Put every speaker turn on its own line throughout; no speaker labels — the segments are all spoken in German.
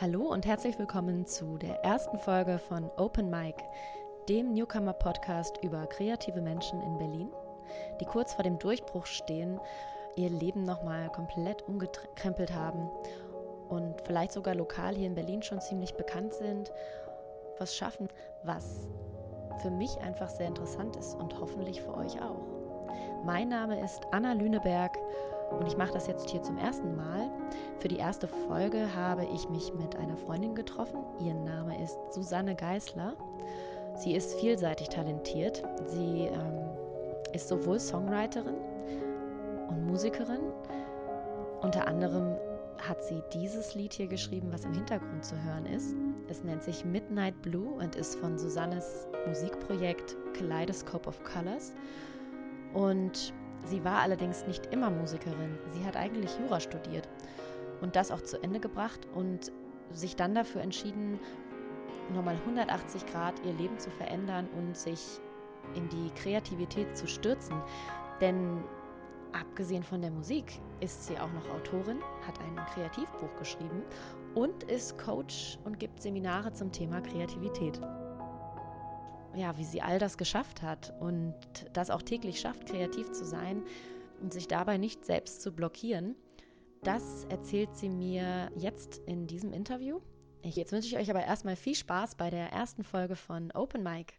Hallo und herzlich willkommen zu der ersten Folge von Open Mic, dem Newcomer-Podcast über kreative Menschen in Berlin, die kurz vor dem Durchbruch stehen, ihr Leben nochmal komplett umgekrempelt haben und vielleicht sogar lokal hier in Berlin schon ziemlich bekannt sind, was schaffen, was für mich einfach sehr interessant ist und hoffentlich für euch auch. Mein Name ist Anna Lüneberg und ich mache das jetzt hier zum ersten Mal. Für die erste Folge habe ich mich mit einer Freundin getroffen. Ihr Name ist Susanne Geisler. Sie ist vielseitig talentiert. Sie ähm, ist sowohl Songwriterin und Musikerin. Unter anderem hat sie dieses Lied hier geschrieben, was im Hintergrund zu hören ist. Es nennt sich Midnight Blue und ist von Susannes Musikprojekt Kaleidoscope of Colors. Und Sie war allerdings nicht immer Musikerin. Sie hat eigentlich Jura studiert und das auch zu Ende gebracht und sich dann dafür entschieden, nochmal 180 Grad ihr Leben zu verändern und sich in die Kreativität zu stürzen. Denn abgesehen von der Musik ist sie auch noch Autorin, hat ein Kreativbuch geschrieben und ist Coach und gibt Seminare zum Thema Kreativität ja, wie sie all das geschafft hat und das auch täglich schafft, kreativ zu sein und sich dabei nicht selbst zu blockieren, das erzählt sie mir jetzt in diesem Interview. Jetzt wünsche ich euch aber erstmal viel Spaß bei der ersten Folge von Open Mic.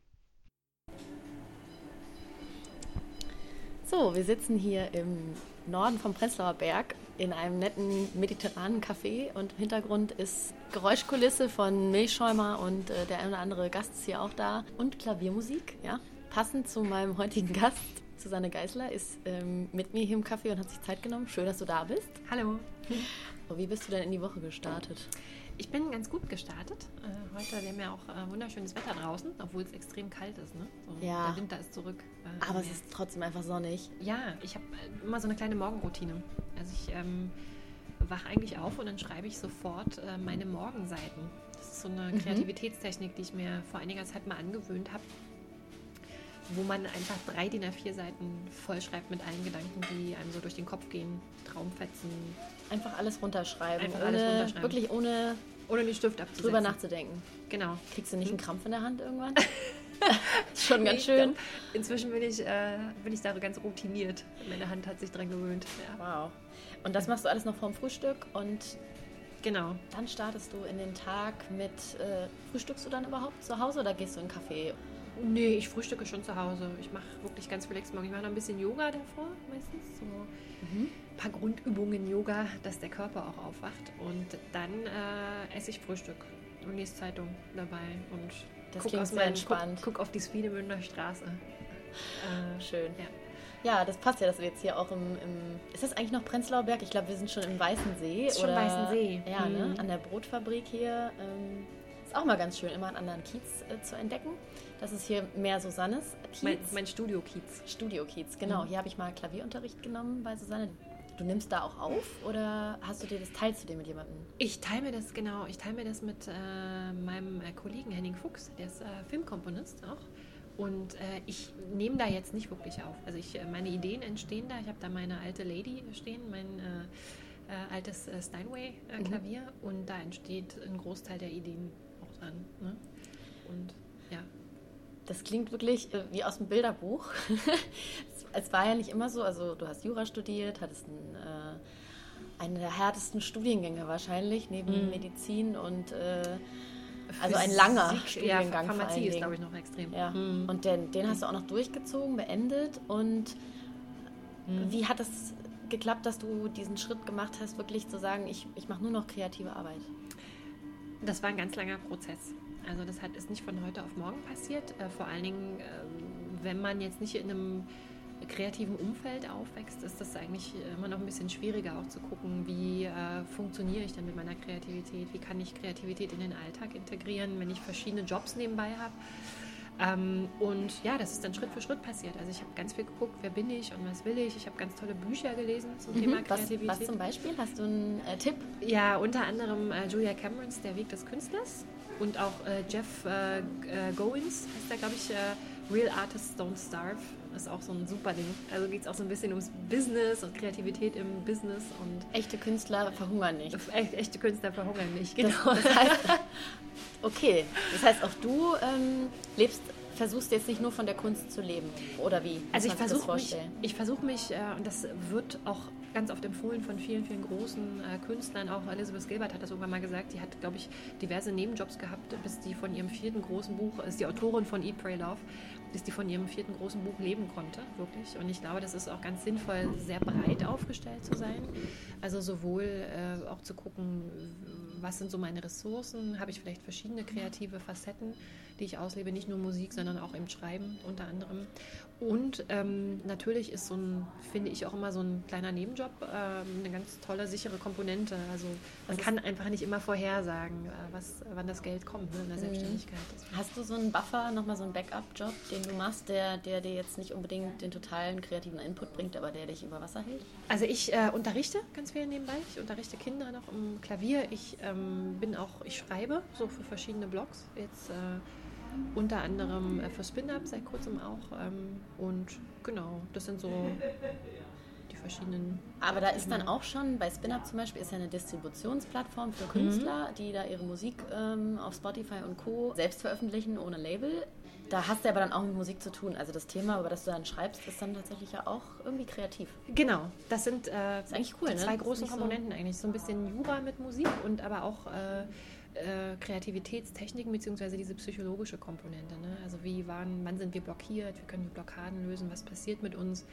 So, wir sitzen hier im Norden vom Prenzlauer Berg in einem netten mediterranen Café und im Hintergrund ist Geräuschkulisse von Milchschäumer und äh, der eine oder andere Gast ist hier auch da und Klaviermusik, ja. Passend zu meinem heutigen Gast, Susanne Geisler, ist ähm, mit mir hier im Café und hat sich Zeit genommen. Schön, dass du da bist.
Hallo.
Und wie bist du denn in die Woche gestartet?
Ich bin ganz gut gestartet. Äh, heute, wir haben ja auch äh, wunderschönes Wetter draußen, obwohl es extrem kalt ist. Ne?
So, ja.
Der Winter ist zurück.
Äh, Aber es ist trotzdem einfach sonnig.
Ja, ich habe äh, immer so eine kleine Morgenroutine. Also ich ähm, wache eigentlich auf und dann schreibe ich sofort äh, meine Morgenseiten. Das ist so eine mhm. Kreativitätstechnik, die ich mir vor einiger Zeit mal angewöhnt habe wo man einfach drei DIN A4 Seiten vollschreibt mit allen Gedanken, die einem so durch den Kopf gehen, Traumfetzen.
Einfach alles runterschreiben.
Einfach ohne, alles runterschreiben.
Wirklich ohne,
ohne den Stift abzusetzen.
Drüber nachzudenken.
Genau.
Kriegst du nicht einen Krampf in der Hand irgendwann? Schon ganz schön.
Inzwischen bin ich, äh, bin ich da ganz routiniert. Meine Hand hat sich dran gewöhnt.
Ja. Wow. Und das machst du alles noch vorm Frühstück und
Genau.
Dann startest du in den Tag mit, äh, frühstückst du dann überhaupt zu Hause oder gehst du in einen Café?
Nee, ich frühstücke schon zu Hause. Ich mache wirklich ganz relaxed morgen. Ich mache noch ein bisschen Yoga davor meistens. So mhm. ein paar Grundübungen Yoga, dass der Körper auch aufwacht. Und dann äh, esse ich Frühstück und lese Zeitung dabei. Und
das guck, aus meinen,
guck, guck, auf die Swiedemünder Straße. Äh,
Schön. Ja. Ja, das passt ja, dass wir jetzt hier auch im, im ist das eigentlich noch Prenzlauer Berg? Ich glaube, wir sind schon im Weißen See.
Ist oder, schon Weißen See.
Ja, ne? mhm. ne? an der Brotfabrik hier. Ähm, ist auch mal ganz schön, immer einen anderen Kiez äh, zu entdecken. Das ist hier mehr Susannes
Kiez. Mein, mein Studio-Kiez.
Studio-Kiez, genau. Mhm. Hier habe ich mal Klavierunterricht genommen bei Susanne. Du nimmst da auch auf oder hast du dir das teilst du dir mit jemandem?
Ich teile mir das genau. Ich teile mir das mit äh, meinem äh, Kollegen Henning Fuchs, der ist äh, Filmkomponist auch. Und äh, ich nehme da jetzt nicht wirklich auf. Also ich, äh, meine Ideen entstehen da. Ich habe da meine alte Lady stehen, mein äh, altes Steinway-Klavier mhm. und da entsteht ein Großteil der Ideen auch dran. Ne? Und ja.
Das klingt wirklich äh, wie aus dem Bilderbuch. es war ja nicht immer so, also du hast Jura studiert, hattest einen, äh, einen der härtesten Studiengänge wahrscheinlich, neben mhm. Medizin und äh, also ein langer Studiengang.
Ja, Pharmazie ist, glaube ich, noch extrem.
Ja. Mhm. Und den, den hast du auch noch durchgezogen, beendet. Und mhm. wie hat es geklappt, dass du diesen Schritt gemacht hast, wirklich zu sagen, ich, ich mache nur noch kreative Arbeit?
Das war ein ganz langer Prozess. Also das hat, ist nicht von heute auf morgen passiert. Äh, vor allen Dingen, äh, wenn man jetzt nicht in einem kreativen Umfeld aufwächst, ist das eigentlich immer noch ein bisschen schwieriger auch zu gucken, wie äh, funktioniere ich denn mit meiner Kreativität, wie kann ich Kreativität in den Alltag integrieren, wenn ich verschiedene Jobs nebenbei habe. Ähm, und ja, das ist dann Schritt für Schritt passiert. Also ich habe ganz viel geguckt, wer bin ich und was will ich. Ich habe ganz tolle Bücher gelesen zum mhm. Thema Kreativität.
Was, was, zum Beispiel? Hast du einen äh, Tipp?
Ja, unter anderem äh, Julia Camerons Der Weg des Künstlers und auch äh, Jeff äh, äh, Goins, heißt der, glaube ich, Real Artists Don't Starve. ist auch so ein super Ding. Also geht es auch so ein bisschen ums Business und Kreativität im Business und
echte Künstler verhungern nicht.
Echt, echte Künstler verhungern nicht, genau. Das,
das heißt, okay, das heißt auch du ähm, lebst versuchst jetzt nicht nur von der Kunst zu leben, oder wie?
Also ich versuche mich, ich versuche mich, äh, und das wird auch ganz oft empfohlen von vielen, vielen großen äh, Künstlern, auch Elizabeth Gilbert hat das irgendwann mal gesagt, die hat, glaube ich, diverse Nebenjobs gehabt, bis die von ihrem vierten großen Buch, ist die Autorin von Eat, Pray, Love, bis die von ihrem vierten großen Buch leben konnte, wirklich. Und ich glaube, das ist auch ganz sinnvoll, sehr breit aufgestellt zu sein. Also sowohl äh, auch zu gucken, was sind so meine Ressourcen, habe ich vielleicht verschiedene kreative Facetten, die ich auslebe, nicht nur Musik, sondern auch im Schreiben unter anderem. Und ähm, natürlich ist so ein, finde ich auch immer so ein kleiner Nebenjob ähm, eine ganz tolle, sichere Komponente. Also man kann einfach nicht immer vorhersagen, äh, was, wann das Geld kommt ne, in der mhm. Selbstständigkeit.
Hast du so einen Buffer, nochmal so einen Backup-Job, den du machst, der, der dir jetzt nicht unbedingt den totalen kreativen Input bringt, aber der dich über Wasser hält?
Also ich äh, unterrichte ganz viel nebenbei. Ich unterrichte Kinder noch im Klavier. Ich ähm, bin auch, ich schreibe so für verschiedene Blogs. Jetzt äh, unter anderem äh, für Spin-Up seit kurzem auch. Ähm, und genau, das sind so die verschiedenen.
Aber da ist dann auch schon, bei Spin-Up zum Beispiel, ist ja eine Distributionsplattform für Künstler, mhm. die da ihre Musik ähm, auf Spotify und Co. selbst veröffentlichen ohne Label. Da hast du aber dann auch mit Musik zu tun. Also das Thema, über das du dann schreibst, ist dann tatsächlich ja auch irgendwie kreativ.
Genau, das sind äh, das cool, die ne? zwei großen Komponenten so eigentlich. So ein bisschen Jura mit Musik und aber auch äh, äh, Kreativitätstechniken beziehungsweise diese psychologische Komponente. Ne? Also wie waren, wann sind wir blockiert, wie können wir Blockaden lösen, was passiert mit uns,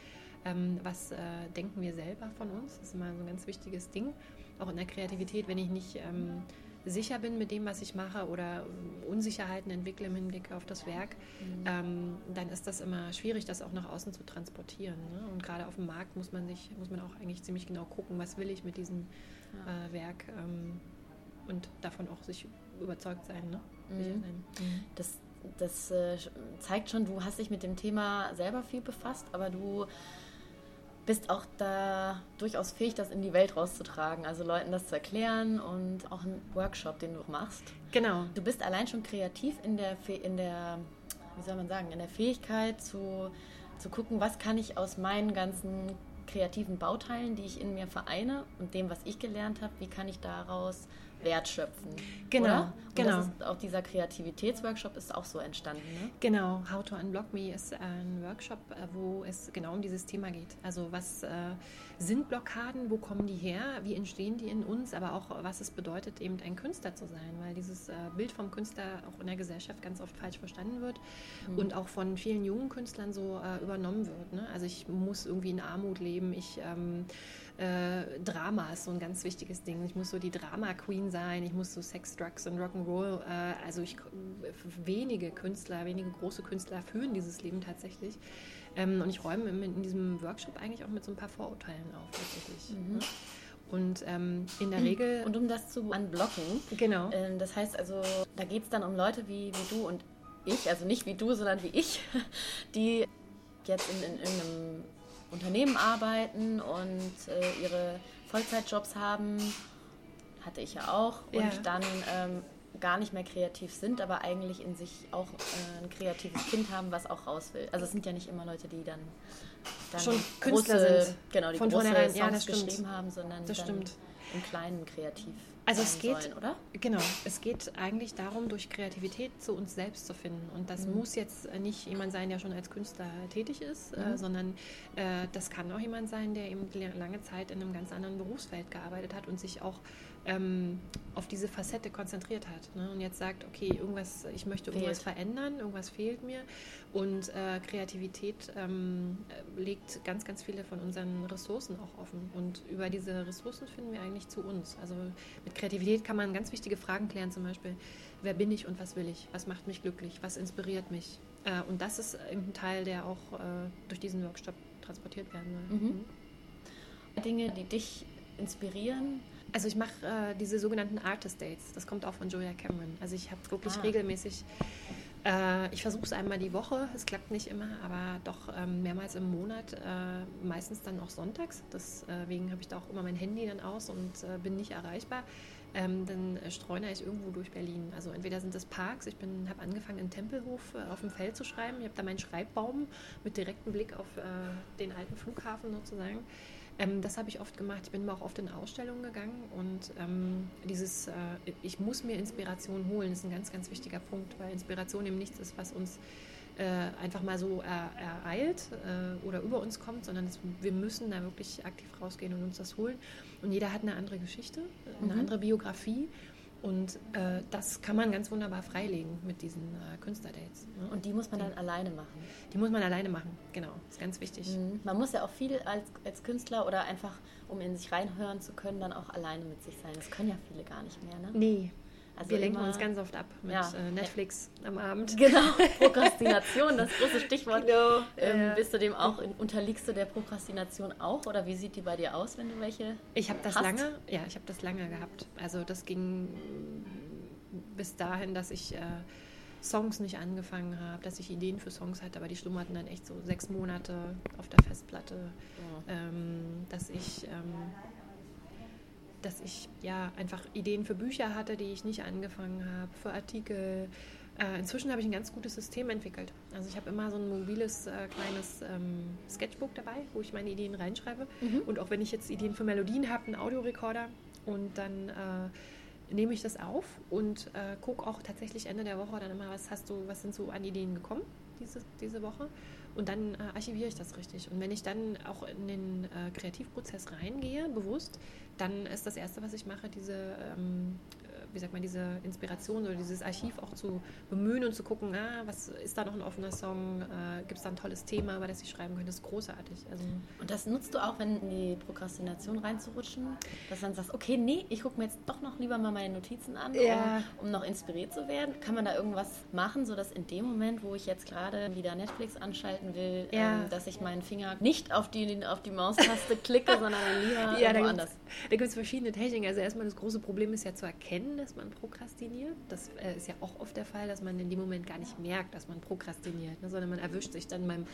ähm, was äh, denken wir selber von uns. Das ist immer so ein ganz wichtiges Ding. Auch in der Kreativität, wenn ich nicht ähm, sicher bin mit dem, was ich mache oder Unsicherheiten entwickle im Hinblick auf das Werk, mhm. ähm, dann ist das immer schwierig, das auch nach außen zu transportieren. Ne? Und gerade auf dem Markt muss man sich, muss man auch eigentlich ziemlich genau gucken, was will ich mit diesem ja. äh, Werk ähm, und davon auch sich überzeugt sein. Ne? Mhm.
Mhm. Das, das äh, zeigt schon, du hast dich mit dem Thema selber viel befasst, aber du bist auch da durchaus fähig, das in die Welt rauszutragen, also Leuten das zu erklären und auch einen Workshop, den du machst.
Genau.
Du bist allein schon kreativ in der, in der wie soll man sagen, in der Fähigkeit zu, zu gucken, was kann ich aus meinen ganzen kreativen Bauteilen, die ich in mir vereine und dem, was ich gelernt habe, wie kann ich daraus Wert schöpfen.
Genau, oder? genau.
Ist, auch dieser Kreativitätsworkshop ist auch so entstanden. Ne?
Genau, How to Unblock Me ist ein Workshop, äh, wo es genau um dieses Thema geht. Also was äh, sind Blockaden, wo kommen die her, wie entstehen die in uns, aber auch was es bedeutet, eben ein Künstler zu sein, weil dieses äh, Bild vom Künstler auch in der Gesellschaft ganz oft falsch verstanden wird mhm. und auch von vielen jungen Künstlern so äh, übernommen wird. Ne? Also ich muss irgendwie in Armut leben, ich ähm, äh, Drama ist so ein ganz wichtiges Ding. Ich muss so die Drama-Queen sein, ich muss so Sex, Drugs und Rock'n'Roll. Äh, also ich, wenige Künstler, wenige große Künstler führen dieses Leben tatsächlich. Ähm, und ich räume in, in, diesem Workshop eigentlich auch mit so ein paar Vorurteilen auf, tatsächlich. Mhm. Und ähm, in der Regel.
Und um das zu unblocken.
Genau.
Äh, das heißt also, da geht es dann um Leute wie, wie du und ich, also nicht wie du, sondern wie ich, die jetzt in, in irgendeinem Unternehmen arbeiten und äh, ihre Vollzeitjobs haben, hatte ich ja auch, und ja. dann ähm, gar nicht mehr kreativ sind, aber eigentlich in sich auch äh, ein kreatives Kind haben, was auch raus will. Also es sind ja nicht immer Leute, die dann, dann
schon Künstler große, sind,
genau, die
von
große Songs
ja,
geschrieben haben, sondern
das
dann
stimmt.
Im Kleinen kreativ.
Also es geht, sollen, oder? Genau, es geht eigentlich darum, durch Kreativität zu uns selbst zu finden. Und das mhm. muss jetzt nicht jemand sein, der schon als Künstler tätig ist, äh, mhm. äh, sondern äh, das kann auch jemand sein, der eben lange Zeit in einem ganz anderen Berufsfeld gearbeitet hat und sich auch ähm, auf diese Facette konzentriert hat ne? und jetzt sagt, okay, irgendwas, ich möchte irgendwas fehlt. verändern, irgendwas fehlt mir und äh, Kreativität ähm, legt ganz, ganz viele von unseren Ressourcen auch offen und über diese Ressourcen finden wir eigentlich zu uns. Also mit Kreativität kann man ganz wichtige Fragen klären, zum Beispiel, wer bin ich und was will ich, was macht mich glücklich, was inspiriert mich äh, und das ist ein Teil, der auch äh, durch diesen Workshop transportiert werden soll. Mhm.
Mhm. Dinge, die dich inspirieren,
also ich mache äh, diese sogenannten Artist Dates. Das kommt auch von Julia Cameron. Also ich habe wirklich ah. regelmäßig Äh, ich versuche es einmal die Woche, es klappt nicht immer, aber doch ähm, mehrmals im Monat, äh, meistens dann auch sonntags. Deswegen habe ich da auch immer mein Handy dann aus und äh, bin nicht erreichbar. Ähm, dann streune ich irgendwo durch Berlin. Also entweder sind es Parks, ich habe angefangen in Tempelhof äh, auf dem Feld zu schreiben. Ich habe da meinen Schreibbaum mit direktem Blick auf äh, den alten Flughafen sozusagen. Ähm, das habe ich oft gemacht. Ich bin aber auch oft in Ausstellungen gegangen und ähm, dieses, äh, ich muss mir Inspiration holen, ist ein ganz, ganz wichtiger Punkt, weil Inspiration eben nichts ist, was uns äh, einfach mal so er, ereilt äh, oder über uns kommt, sondern es, wir müssen da wirklich aktiv rausgehen und uns das holen. Und jeder hat eine andere Geschichte, eine mhm. andere Biografie und äh, das kann man ganz wunderbar freilegen mit diesen äh, Künstlerdates.
Ne? Und die muss man dann die, alleine machen?
Die muss man alleine machen, genau. Das ist ganz wichtig.
Mhm. Man muss ja auch viel als, als Künstler oder einfach, um in sich reinhören zu können, dann auch alleine mit sich sein. Das können ja viele gar nicht mehr, ne?
Nee, also wir lenken uns ganz oft ab mit ja. äh, Netflix am Abend.
Genau, Prokrastination, das große Stichwort. Genau. Ähm, bist du dem auch, unterliegst du der Prokrastination auch oder wie sieht die bei dir aus, wenn du welche
Ich habe das hast? lange, ja, ich habe das lange gehabt. Also das ging bis dahin, dass ich äh, Songs nicht angefangen habe, dass ich Ideen für Songs hatte, aber die schlummerten dann echt so sechs Monate auf der Festplatte, ja. ähm, dass ich ähm, dass ich ja einfach Ideen für Bücher hatte, die ich nicht angefangen habe, für Artikel. Äh, inzwischen habe ich ein ganz gutes System entwickelt. Also ich habe immer so ein mobiles äh, kleines ähm, Sketchbook dabei, wo ich meine Ideen reinschreibe. Mhm. Und auch wenn ich jetzt Ideen für Melodien habe, einen Audiorekorder und dann äh, nehme ich das auf und äh, gucke auch tatsächlich Ende der Woche dann immer, was hast du, was sind so an Ideen gekommen diese, diese Woche und dann äh, archiviere ich das richtig. Und wenn ich dann auch in den äh, Kreativprozess reingehe, bewusst, dann ist das Erste, was ich mache, diese ähm, wie sagt man, diese Inspiration oder dieses Archiv auch zu bemühen und zu gucken, ah, was ist da noch ein offener Song, äh, gibt es da ein tolles Thema, über das ich schreiben könnte, das ist großartig. Also
und das nutzt du auch, wenn in die Prokrastination reinzurutschen, dass du dann sagst, okay, nee, ich gucke mir jetzt doch noch lieber mal meine Notizen an, ja. um, um, noch inspiriert zu werden. Kann man da irgendwas machen, sodass in dem Moment, wo ich jetzt gerade wieder Netflix anschalten will, ja. ähm, dass ich meinen Finger nicht auf die, auf die Maustaste klicke, sondern lieber ja, anders?
Da gibt es verschiedene Techniken. Also erstmal das große Problem ist ja zu erkennen, dass man prokrastiniert. Das äh, ist ja auch oft der Fall, dass man in dem Moment gar nicht merkt, dass man prokrastiniert, ne, sondern man erwischt sich dann beim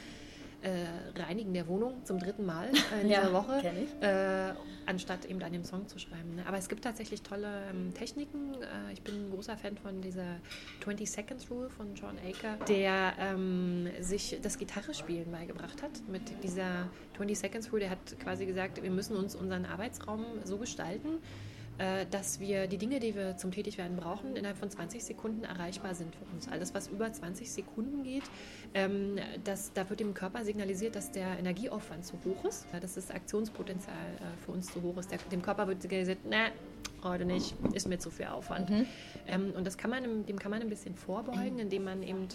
äh, Reinigen der Wohnung zum dritten Mal äh, in ja, dieser Woche, äh, anstatt eben an dem Song zu schreiben. Ne? Aber es gibt tatsächlich tolle ähm, Techniken. Äh, ich bin ein großer Fan von dieser 20 Seconds Rule von John Aker, der ähm, sich das Gitarrespielen beigebracht hat mit dieser 20 Seconds Rule. Der hat quasi gesagt, wir müssen uns unseren Arbeitsraum so gestalten, dass wir die Dinge, die wir zum Tätigwerden brauchen, innerhalb von 20 Sekunden erreichbar sind für uns. Alles, was über 20 Sekunden geht, ähm, das, da wird dem Körper signalisiert, dass der Energieaufwand zu hoch ist, dass das Aktionspotenzial äh, für uns zu hoch ist. Dem Körper wird signalisiert, na, heute nicht, ist mir zu viel Aufwand. Mhm. Ähm, und das kann man, dem kann man ein bisschen vorbeugen, indem man eben,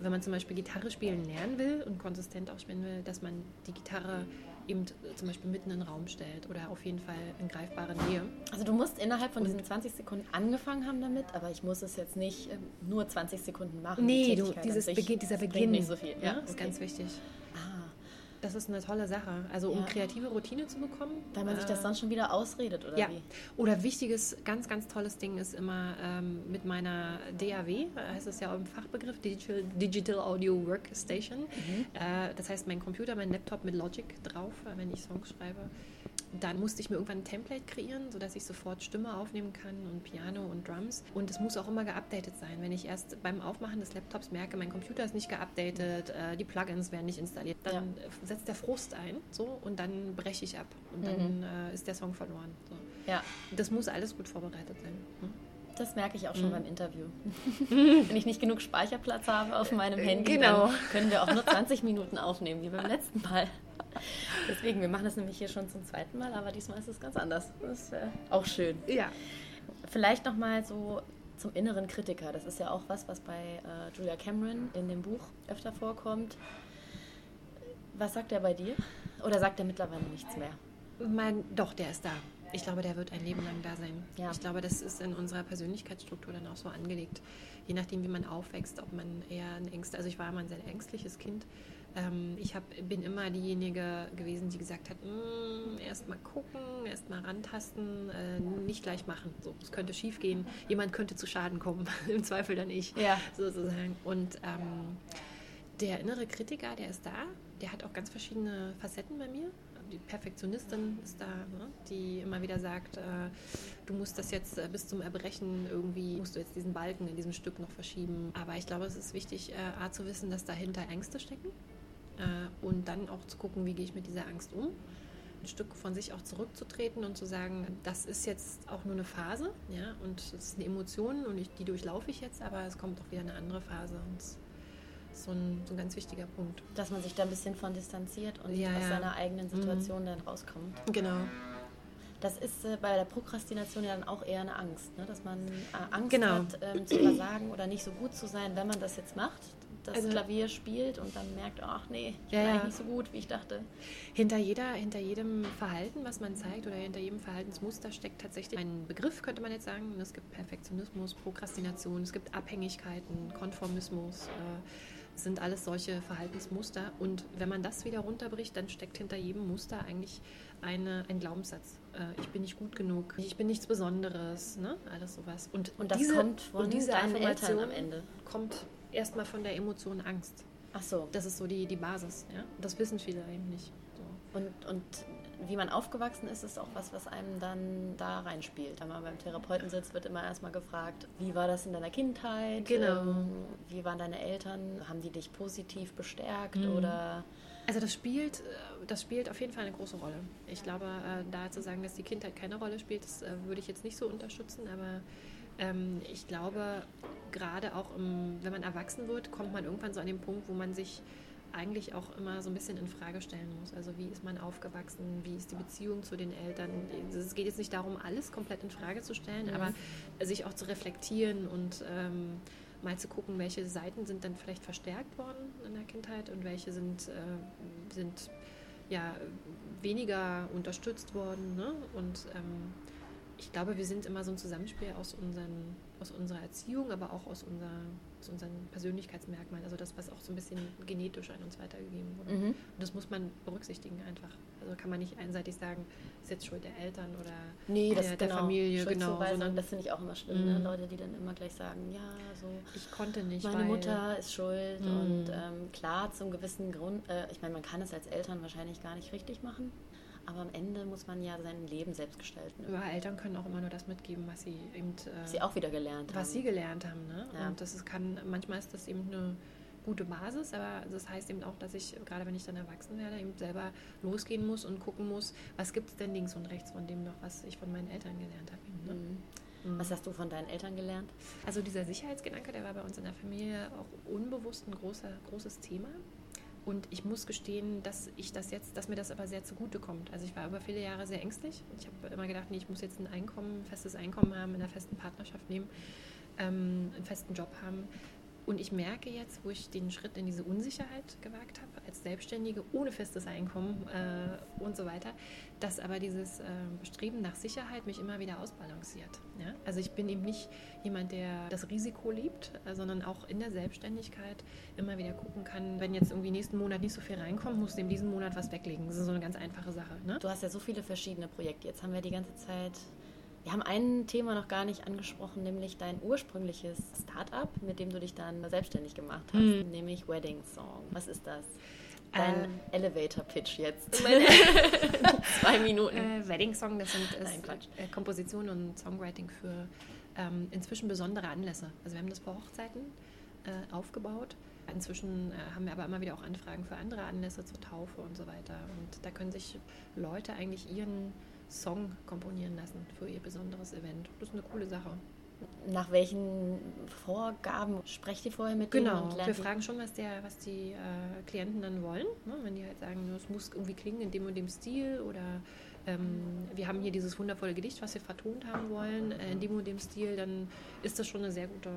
wenn man zum Beispiel Gitarre spielen lernen will und konsistent auch spielen will, dass man die Gitarre eben zum Beispiel mitten in den Raum stellt oder auf jeden Fall in greifbarer Nähe.
Also du musst innerhalb von diesen 20 Sekunden angefangen haben damit, aber ich muss es jetzt nicht ähm, nur 20 Sekunden machen.
Nee, du, dieses Beginn, dieser Beginn
nicht so viel.
Ja, ja? ist okay. ganz wichtig. Das ist eine tolle Sache. Also um ja. kreative Routine zu bekommen.
Weil man äh, sich das dann schon wieder ausredet, oder
ja.
wie?
Oder wichtiges, ganz, ganz tolles Ding ist immer ähm, mit meiner DAW, heißt es ja auch im Fachbegriff, Digital, Digital Audio Workstation. Mhm. Äh, das heißt, mein Computer, mein Laptop mit Logic drauf, äh, wenn ich Songs schreibe dann musste ich mir irgendwann ein Template kreieren, sodass ich sofort Stimme aufnehmen kann und Piano und Drums. Und es muss auch immer geupdatet sein. Wenn ich erst beim Aufmachen des Laptops merke, mein Computer ist nicht geupdatet, äh, die Plugins werden nicht installiert, dann ja. setzt der Frust ein so, und dann breche ich ab und dann mhm. äh, ist der Song verloren. So. Ja. Das muss alles gut vorbereitet sein. Hm?
Das merke ich auch schon mhm. beim Interview. Wenn ich nicht genug Speicherplatz habe auf meinem äh, Handy, genau. dann können wir auch nur 20 Minuten aufnehmen, wie beim letzten Mal. Deswegen, wir machen das nämlich hier schon zum zweiten Mal, aber diesmal ist es ganz anders. Das ist äh, auch schön.
Ja.
Vielleicht nochmal so zum inneren Kritiker. Das ist ja auch was, was bei äh, Julia Cameron in dem Buch öfter vorkommt. Was sagt er bei dir? Oder sagt er mittlerweile nichts mehr?
Mein, doch, der ist da. Ich glaube, der wird ein Leben lang da sein. Ja. Ich glaube, das ist in unserer Persönlichkeitsstruktur dann auch so angelegt. Je nachdem, wie man aufwächst, ob man eher ein Ängst, also ich war immer ein sehr ängstliches Kind, Ähm, ich hab, bin immer diejenige gewesen, die gesagt hat, mm, erst mal gucken, erst mal rantasten, äh, nicht gleich machen. So, es könnte schief gehen, jemand könnte zu Schaden kommen, im Zweifel dann ich,
ja.
sozusagen. Und ähm, der innere Kritiker, der ist da, der hat auch ganz verschiedene Facetten bei mir. Die Perfektionistin ist da, ne, die immer wieder sagt, äh, du musst das jetzt äh, bis zum Erbrechen irgendwie, musst du jetzt diesen Balken in diesem Stück noch verschieben. Aber ich glaube, es ist wichtig, äh, A, zu wissen, dass dahinter Ängste stecken äh, und dann auch zu gucken, wie gehe ich mit dieser Angst um. Ein Stück von sich auch zurückzutreten und zu sagen, das ist jetzt auch nur eine Phase, ja, und es ist eine Emotion und ich, die durchlaufe ich jetzt, aber es kommt auch wieder eine andere Phase und das ist so ein, so ein ganz wichtiger Punkt.
Dass man sich da ein bisschen von distanziert und ja, aus ja. seiner eigenen Situation mhm. dann rauskommt.
Genau.
Das ist äh, bei der Prokrastination ja dann auch eher eine Angst, ne? dass man äh, Angst genau. hat, ähm, zu versagen oder nicht so gut zu sein, wenn man das jetzt macht das also, Klavier spielt und dann merkt, ach nee, ich ja, bin ja. nicht so gut, wie ich dachte.
Hinter, jeder, hinter jedem Verhalten, was man zeigt oder hinter jedem Verhaltensmuster steckt tatsächlich ein Begriff, könnte man jetzt sagen. Es gibt Perfektionismus, Prokrastination, es gibt Abhängigkeiten, Konformismus. Äh, sind alles solche Verhaltensmuster. Und wenn man das wieder runterbricht, dann steckt hinter jedem Muster eigentlich eine, ein Glaubenssatz. Äh, ich bin nicht gut genug, ich bin nichts Besonderes, ne? alles sowas.
Und, und das diese, kommt von und diese deinen Eltern am Ende.
Kommt erstmal von der Emotion Angst.
Ach so.
Das ist so die, die Basis. Ja? Das wissen viele eben nicht.
So. Und, und wie man aufgewachsen ist, ist auch was, was einem dann da reinspielt. Wenn man beim Therapeuten sitzt, wird immer erstmal gefragt, wie war das in deiner Kindheit?
Genau. Ähm,
wie waren deine Eltern? Haben die dich positiv bestärkt mhm. oder...
Also das spielt, äh, das spielt auf jeden Fall eine große Rolle. Ich glaube, äh, da zu sagen, dass die Kindheit keine Rolle spielt, das äh, würde ich jetzt nicht so unterstützen, aber ähm, ich glaube, gerade auch im, wenn man erwachsen wird, kommt man irgendwann so an den Punkt, wo man sich eigentlich auch immer so ein bisschen in Frage stellen muss. Also wie ist man aufgewachsen, wie ist die Beziehung zu den Eltern? Es geht jetzt nicht darum, alles komplett in Frage zu stellen, mhm. aber sich auch zu reflektieren und ähm, mal zu gucken, welche Seiten sind dann vielleicht verstärkt worden in der Kindheit und welche sind, äh, sind ja weniger unterstützt worden. Ne? Und ähm, ich glaube, wir sind immer so ein Zusammenspiel aus, unseren, aus unserer Erziehung, aber auch aus, unser, aus unseren Persönlichkeitsmerkmalen. Also das, was auch so ein bisschen genetisch an uns weitergegeben wurde. Mhm. Und das muss man berücksichtigen einfach. Also kann man nicht einseitig sagen, ist jetzt Schuld der Eltern oder
nee, das, der,
der
genau.
Familie. Genau,
sondern das finde ich auch immer schlimm. Ne? Mhm. Leute, die dann immer gleich sagen, ja, so.
Ich konnte nicht.
Meine Mutter ist schuld. Mhm. Und ähm, klar, zum gewissen Grund, äh, ich meine, man kann es als Eltern wahrscheinlich gar nicht richtig machen. Aber am Ende muss man ja sein Leben selbst gestalten.
Ja, Eltern können auch immer nur das mitgeben, was sie eben.
Äh, sie auch wieder gelernt
was haben. Was sie gelernt haben. Ne? Ja. Und das ist, kann, manchmal ist das eben eine gute Basis, aber das heißt eben auch, dass ich, gerade wenn ich dann erwachsen werde, eben selber losgehen muss und gucken muss, was gibt es denn links und rechts von dem noch, was ich von meinen Eltern gelernt habe.
Ne? Mhm. Was hast du von deinen Eltern gelernt?
Also dieser Sicherheitsgedanke, der war bei uns in der Familie auch unbewusst ein großer, großes Thema. Und ich muss gestehen, dass ich das jetzt, dass mir das aber sehr zugute kommt. Also ich war über viele Jahre sehr ängstlich. Ich habe immer gedacht, nee, ich muss jetzt ein Einkommen, ein festes Einkommen haben, in einer festen Partnerschaft nehmen, ähm, einen festen Job haben. Und ich merke jetzt, wo ich den Schritt in diese Unsicherheit gewagt habe, als Selbstständige ohne festes Einkommen äh, und so weiter, dass aber dieses äh, Bestreben nach Sicherheit mich immer wieder ausbalanciert. Ja? Also ich bin eben nicht jemand, der das Risiko liebt, äh, sondern auch in der Selbstständigkeit immer wieder gucken kann, wenn jetzt irgendwie nächsten Monat nicht so viel reinkommt, muss dem diesen Monat was weglegen. Das ist so eine ganz einfache Sache. Ne?
Du hast ja so viele verschiedene Projekte. Jetzt haben wir die ganze Zeit wir haben ein Thema noch gar nicht angesprochen, nämlich dein ursprüngliches Startup, mit dem du dich dann selbstständig gemacht hast, mhm. nämlich Wedding Song. Was ist das? Dein äh, Elevator Pitch jetzt. Zwei Minuten.
Äh, Wedding Song, das sind ist, äh, Komposition und Songwriting für ähm, inzwischen besondere Anlässe. Also wir haben das für Hochzeiten äh, aufgebaut. Inzwischen äh, haben wir aber immer wieder auch Anfragen für andere Anlässe zur Taufe und so weiter. Und da können sich Leute eigentlich ihren Song komponieren lassen für ihr besonderes Event. Das ist eine coole Sache.
Nach welchen Vorgaben sprecht ihr vorher mit
genau. denen? Genau, wir fragen schon, was, der, was die äh, Klienten dann wollen. Ne? Wenn die halt sagen, es muss irgendwie klingen in dem und dem Stil oder ähm, wir haben hier dieses wundervolle Gedicht, was wir vertont haben wollen, äh, in dem und dem Stil, dann ist das schon eine sehr gute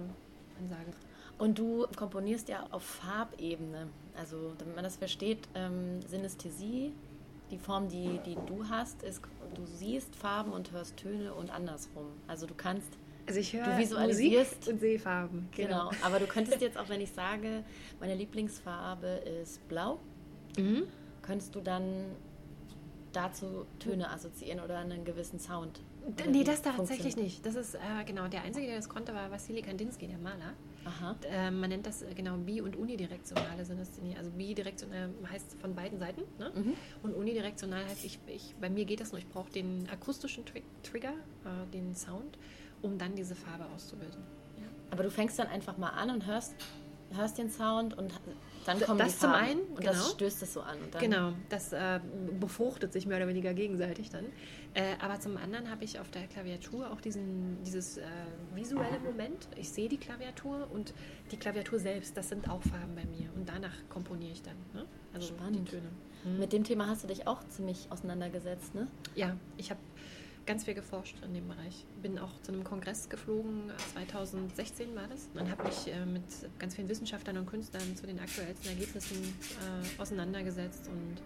Ansage.
Und du komponierst ja auf Farbebene. Also, damit man das versteht, ähm, Synästhesie, die Form, die, die du hast, ist du siehst Farben und hörst Töne und andersrum. Also du kannst
also ich höre du visualisierst Musik und sehe Farben.
Genau. genau. Aber du könntest jetzt auch, wenn ich sage, meine Lieblingsfarbe ist blau, mhm. könntest du dann dazu Töne assoziieren oder einen gewissen Sound?
Nee, das tatsächlich nicht. Das ist äh, genau der Einzige, der das konnte, war Wassili Kandinsky, der Maler. Äh, man nennt das äh, genau bi- und unidirektionale Synesthenie. Also bidirektional heißt von beiden Seiten ne? mhm. und unidirektional heißt, ich, ich, bei mir geht das nur, ich brauche den akustischen Tri Trigger, äh, den Sound, um dann diese Farbe auszubilden.
Ja. Aber du fängst dann einfach mal an und hörst, hörst den Sound und dann kommen
das
die
Farben. zum einen,
und genau. das stößt es so an.
genau, das äh, befruchtet sich mehr oder weniger gegenseitig dann. Äh, aber zum anderen habe ich auf der Klaviatur auch diesen, dieses äh, visuelle Moment. Ich sehe die Klaviatur und die Klaviatur selbst, das sind auch Farben bei mir. Und danach komponiere ich dann. Ne?
Also Spannend. die Töne. Mhm. Mit dem Thema hast du dich auch ziemlich auseinandergesetzt, ne?
Ja, ich habe ganz viel geforscht in dem Bereich. Bin auch zu einem Kongress geflogen, 2016 war das, und habe mich äh, mit ganz vielen Wissenschaftlern und Künstlern zu den aktuellsten Ergebnissen äh, auseinandergesetzt und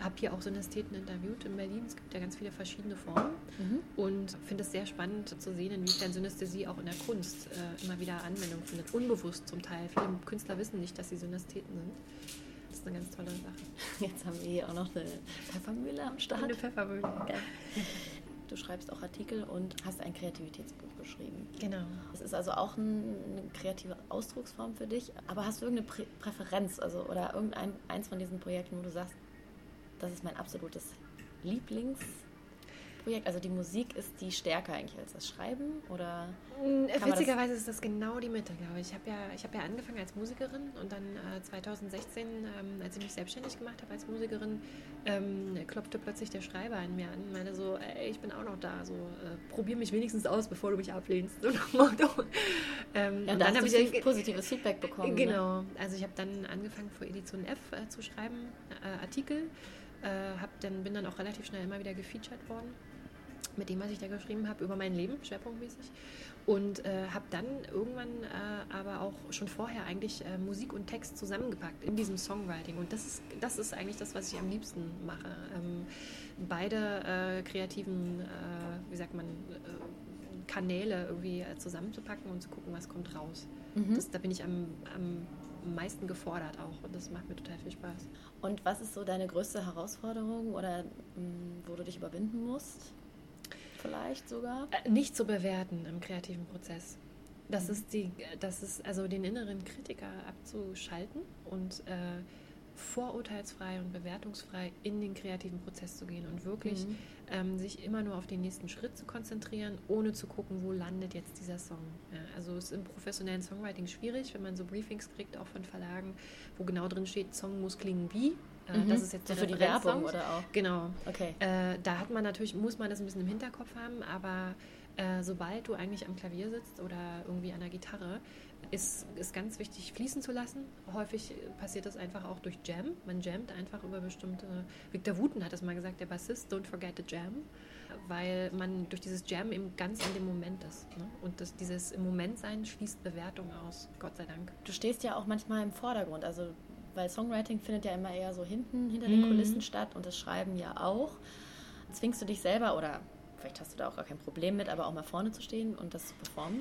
habe hier auch Synästheten interviewt in Berlin. Es gibt ja ganz viele verschiedene Formen mhm. und finde es sehr spannend zu sehen, inwiefern Synästhesie auch in der Kunst äh, immer wieder Anwendung findet. Unbewusst zum Teil. Viele Künstler wissen nicht, dass sie Synästheten sind. Das ist eine ganz tolle Sache.
Jetzt haben wir hier auch noch eine Pfeffermühle am Start.
Eine Pfeffermühle. Ja.
Du schreibst auch Artikel und hast ein Kreativitätsbuch geschrieben.
Genau.
Das ist also auch ein, eine kreative Ausdrucksform für dich. Aber hast du irgendeine Prä Präferenz also, oder irgendein eins von diesen Projekten, wo du sagst, das ist mein absolutes Lieblingsprojekt. Also die Musik ist die stärker eigentlich als das Schreiben oder?
Mm, witzigerweise ist das genau die Mitte, glaube ich. Ich habe ja, hab ja angefangen als Musikerin und dann äh, 2016, ähm, als ich mich selbstständig gemacht habe als Musikerin, ähm, klopfte plötzlich der Schreiber in mir an und meinte so, ey, ich bin auch noch da, so äh, probier mich wenigstens aus, bevor du mich ablehnst.
ähm, ja, und dann habe ich positives Feedback bekommen.
Ne? Genau, ne? also ich habe dann angefangen für Edition F äh, zu schreiben, äh, Artikel äh, hab dann, bin dann auch relativ schnell immer wieder gefeatured worden mit dem, was ich da geschrieben habe, über mein Leben, schwerpunktmäßig. Und äh, habe dann irgendwann äh, aber auch schon vorher eigentlich äh, Musik und Text zusammengepackt in diesem Songwriting. Und das ist, das ist eigentlich das, was ich am liebsten mache. Ähm, beide äh, kreativen, äh, wie sagt man, äh, Kanäle irgendwie zusammenzupacken und zu gucken, was kommt raus. Mhm. Das, da bin ich am, am meisten gefordert auch und das macht mir total viel Spaß.
Und was ist so deine größte Herausforderung oder mh, mm, wo du dich überwinden musst? Vielleicht sogar?
Äh, nicht zu bewerten im kreativen Prozess. Das mhm. ist die, das ist also den inneren Kritiker abzuschalten und äh, vorurteilsfrei und bewertungsfrei in den kreativen Prozess zu gehen und wirklich mhm. ähm, sich immer nur auf den nächsten Schritt zu konzentrieren, ohne zu gucken, wo landet jetzt dieser Song. Ja, also es ist im professionellen Songwriting schwierig, wenn man so Briefings kriegt, auch von Verlagen, wo genau drin steht, Song muss klingen wie. Äh, mhm. Das ist jetzt
so für die Werbung oder auch?
Genau.
Okay.
Äh, da hat man natürlich, muss man das ein bisschen im Hinterkopf haben, aber äh, sobald du eigentlich am Klavier sitzt oder irgendwie an der Gitarre, ist, ist ganz wichtig, fließen zu lassen. Häufig passiert das einfach auch durch Jam. Man jammt einfach über bestimmte. Victor Wooten hat es mal gesagt, der Bassist, don't forget the jam. Weil man durch dieses Jam eben ganz in dem Moment ist. Ne? Und das, dieses im Moment sein schließt Bewertung aus, Gott sei Dank.
Du stehst ja auch manchmal im Vordergrund. Also, weil Songwriting findet ja immer eher so hinten, hinter den mhm. Kulissen statt und das Schreiben ja auch. Zwingst du dich selber oder vielleicht hast du da auch gar kein Problem mit, aber auch mal vorne zu stehen und das zu performen?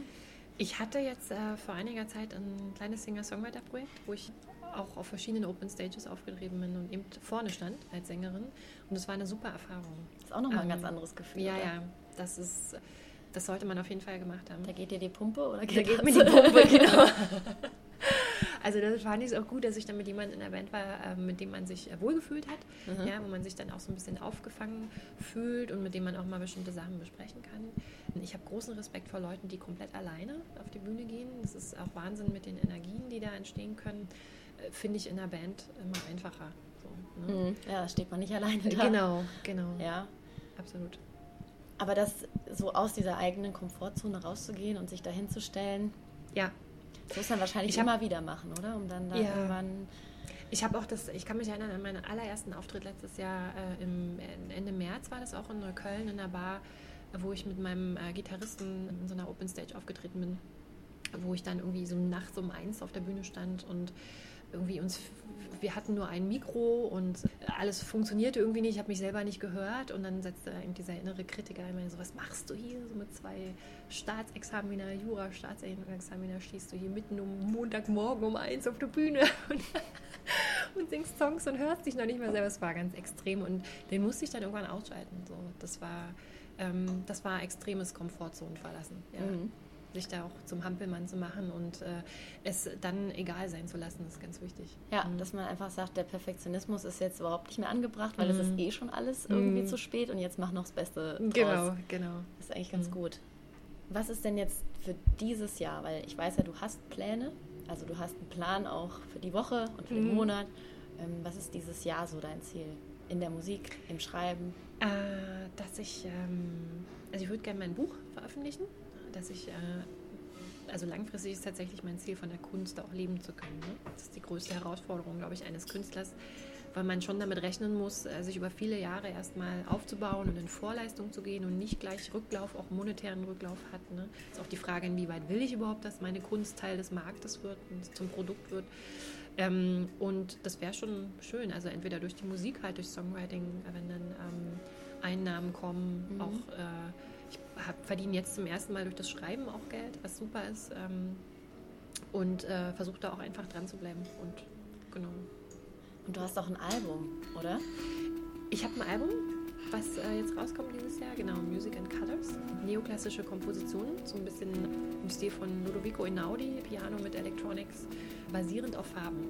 Ich hatte jetzt äh, vor einiger Zeit ein kleines Singer-Songwriter-Projekt, wo ich auch auf verschiedenen Open Stages aufgetreten bin und eben vorne stand als Sängerin. Und es war eine super Erfahrung.
Das ist auch nochmal ähm, ein ganz anderes Gefühl.
Ja, oder? ja. Das ist, das sollte man auf jeden Fall gemacht haben.
Da geht dir die Pumpe oder
geht da geht mir die Pumpe, genau. Also das fand ich auch gut, dass ich dann mit jemandem in der Band war, ähm, mit dem man sich äh, wohlgefühlt hat, mhm. ja, wo man sich dann auch so ein bisschen aufgefangen fühlt und mit dem man auch mal bestimmte Sachen besprechen kann. Ich habe großen Respekt vor Leuten, die komplett alleine auf die Bühne gehen. Das ist auch Wahnsinn mit den Energien, die da entstehen können. Äh, finde ich in der Band immer einfacher.
So, ne? mhm. Ja, da steht man nicht alleine da.
Genau, genau.
Ja,
absolut.
Aber das so aus dieser eigenen Komfortzone rauszugehen und sich dahin zu stellen,
ja,
das muss man wahrscheinlich ich immer wieder machen, oder? Um dann da ja. irgendwann.
Ich habe auch das, ich kann mich erinnern an meinen allerersten Auftritt letztes Jahr äh, im Ende März war das auch in Neukölln in einer Bar, wo ich mit meinem äh, Gitarristen in so einer Open Stage aufgetreten bin, wo ich dann irgendwie so nachts um eins auf der Bühne stand und irgendwie uns, wir hatten nur ein Mikro und alles funktionierte irgendwie nicht, ich habe mich selber nicht gehört und dann setzte eben dieser innere Kritiker immer so, was machst du hier so mit zwei Staatsexaminer, Jura, Staatsexaminer, stehst du hier mitten um Montagmorgen um eins auf der Bühne und, und singst Songs und hörst dich noch nicht mal selber. Es war ganz extrem und den musste ich dann irgendwann ausschalten. So, das war, ähm, das war extremes Komfortzone verlassen. Ja. Mhm sich da auch zum Hampelmann zu machen und äh, es dann egal sein zu lassen, ist ganz wichtig.
Ja, mhm. dass man einfach sagt, der Perfektionismus ist jetzt überhaupt nicht mehr angebracht, weil mhm. es ist eh schon alles irgendwie mhm. zu spät und jetzt mach noch das Beste
draus. Genau, genau.
Das ist eigentlich ganz mhm. gut. Was ist denn jetzt für dieses Jahr? Weil ich weiß ja, du hast Pläne, also du hast einen Plan auch für die Woche und für den mhm. Monat. Ähm, was ist dieses Jahr so dein Ziel? In der Musik, im Schreiben?
Äh, dass ich, ähm, also ich würde gerne mein Buch veröffentlichen dass ich, äh, also langfristig ist tatsächlich mein Ziel, von der Kunst auch leben zu können. Ne? Das ist die größte Herausforderung, glaube ich, eines Künstlers, weil man schon damit rechnen muss, äh, sich über viele Jahre erstmal aufzubauen und in Vorleistung zu gehen und nicht gleich Rücklauf, auch monetären Rücklauf hat. Ne? Ist auch die Frage, inwieweit will ich überhaupt, dass meine Kunst Teil des Marktes wird und zum Produkt wird. Ähm, und das wäre schon schön, also entweder durch die Musik, halt durch Songwriting, wenn dann ähm, Einnahmen kommen, mhm. auch äh, verdiene jetzt zum ersten Mal durch das Schreiben auch Geld, was super ist. Ähm, und äh, versuche da auch einfach dran zu bleiben. Und genau.
Und du hast auch ein Album, oder?
Ich habe ein Album, was äh, jetzt rauskommt dieses Jahr, genau, Music and Colors. Neoklassische Kompositionen, so ein bisschen im Stil von Ludovico Einaudi, Piano mit Electronics, basierend auf Farben.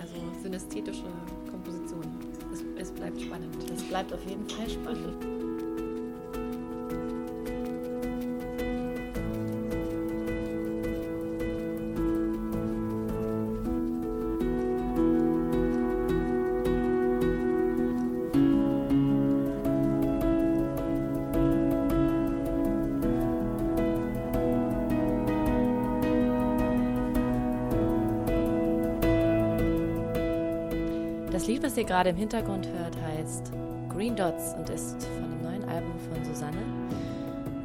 Also synästhetische Kompositionen. Es, es bleibt spannend.
Es bleibt auf jeden Fall spannend. Gerade im Hintergrund hört, heißt Green Dots und ist von dem neuen Album von Susanne,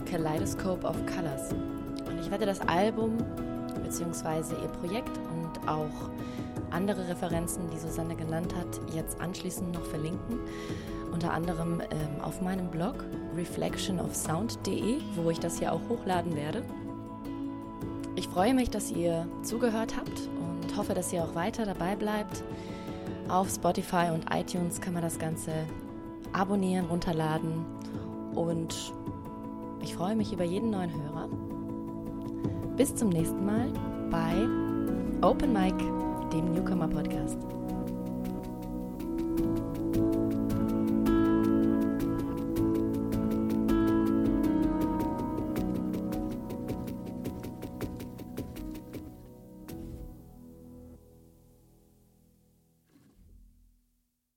Kaleidoscope of Colors. Und ich werde das Album bzw. ihr Projekt und auch andere Referenzen, die Susanne genannt hat, jetzt anschließend noch verlinken. Unter anderem ähm, auf meinem Blog reflectionofsound.de, wo ich das hier auch hochladen werde. Ich freue mich, dass ihr zugehört habt und hoffe, dass ihr auch weiter dabei bleibt. Auf Spotify und iTunes kann man das Ganze abonnieren, runterladen und ich freue mich über jeden neuen Hörer. Bis zum nächsten Mal bei Open Mic, dem Newcomer Podcast.